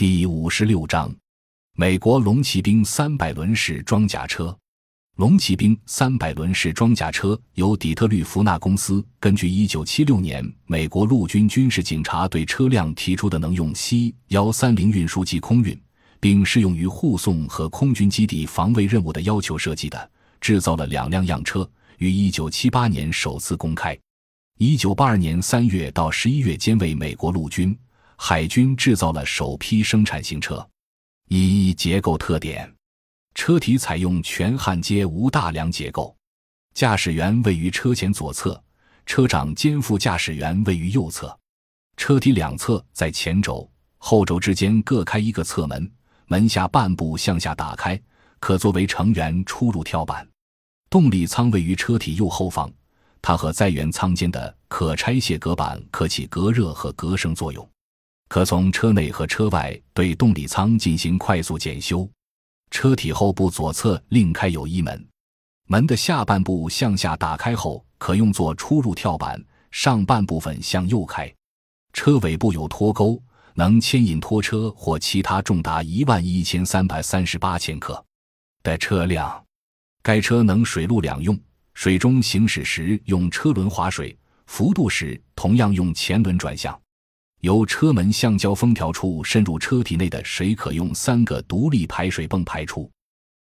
第五十六章，美国龙骑兵三百轮式装甲车。龙骑兵三百轮式装甲车由底特律福纳公司根据一九七六年美国陆军军事警察对车辆提出的能用 C 幺三零运输机空运，并适用于护送和空军基地防卫任务的要求设计的，制造了两辆样车，于一九七八年首次公开。一九八二年三月到十一月间，为美国陆军。海军制造了首批生产型车。一结构特点：车体采用全焊接无大梁结构，驾驶员位于车前左侧，车长兼副驾驶员位于右侧。车体两侧在前轴、后轴之间各开一个侧门，门下半部向下打开，可作为成员出入跳板。动力舱位于车体右后方，它和载员舱间的可拆卸隔板可起隔热和隔声作用。可从车内和车外对动力舱进行快速检修。车体后部左侧另开有一门，门的下半部向下打开后可用作出入跳板，上半部分向右开。车尾部有拖钩，能牵引拖车或其他重达一万一千三百三十八千克的车辆。该车能水陆两用，水中行驶时用车轮划水，浮渡时同样用前轮转向。由车门橡胶封条处渗入车体内的水可用三个独立排水泵排出。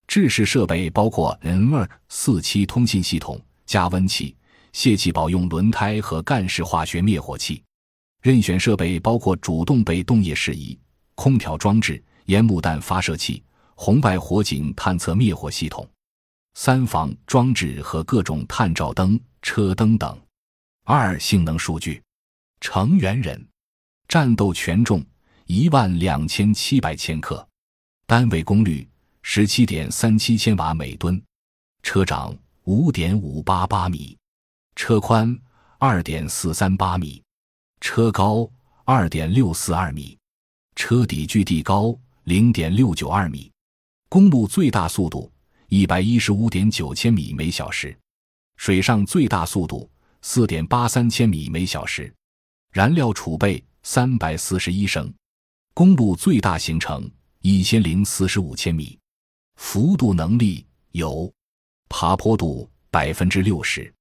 制式设备包括 N2 四七通信系统、加温器、泄气保用轮胎和干式化学灭火器。任选设备包括主动被动液适宜、空调装置、烟幕弹发射器、红外火警探测灭火系统、三防装置和各种探照灯、车灯等。二、性能数据，成员人。战斗权重一万两千七百千克，单位功率十七点三七千瓦每吨，车长五点五八八米，车宽二点四三八米，车高二点六四二米，车底距地高零点六九二米，公路最大速度一百一十五点九千米每小时，水上最大速度四点八三千米每小时，燃料储备。三百四十一升，公路最大行程一千零四十五千米，幅度能力有：爬坡度百分之六十，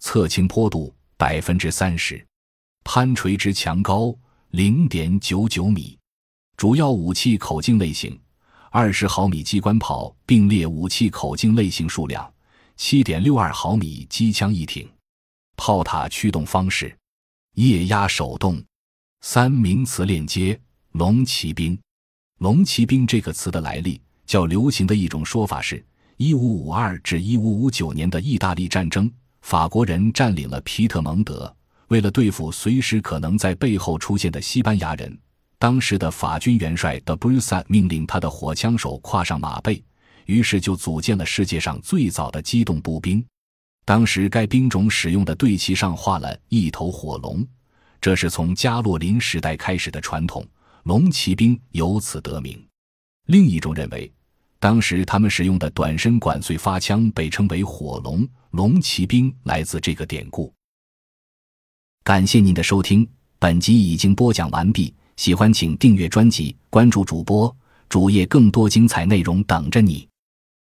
侧倾坡度百分之三十，攀垂直墙高零点九九米。主要武器口径类型：二十毫米机关炮并列武器口径类型数量：七点六二毫米机枪一挺。炮塔驱动方式：液压手动。三名词链接：龙骑兵。龙骑兵这个词的来历，较流行的一种说法是：一五五二至一五五九年的意大利战争，法国人占领了皮特蒙德。为了对付随时可能在背后出现的西班牙人，当时的法军元帅德布鲁萨命令他的火枪手跨上马背，于是就组建了世界上最早的机动步兵。当时该兵种使用的队旗上画了一头火龙。这是从加洛林时代开始的传统，龙骑兵由此得名。另一种认为，当时他们使用的短身管碎发枪被称为火龙，龙骑兵来自这个典故。感谢您的收听，本集已经播讲完毕。喜欢请订阅专辑，关注主播主页，更多精彩内容等着你。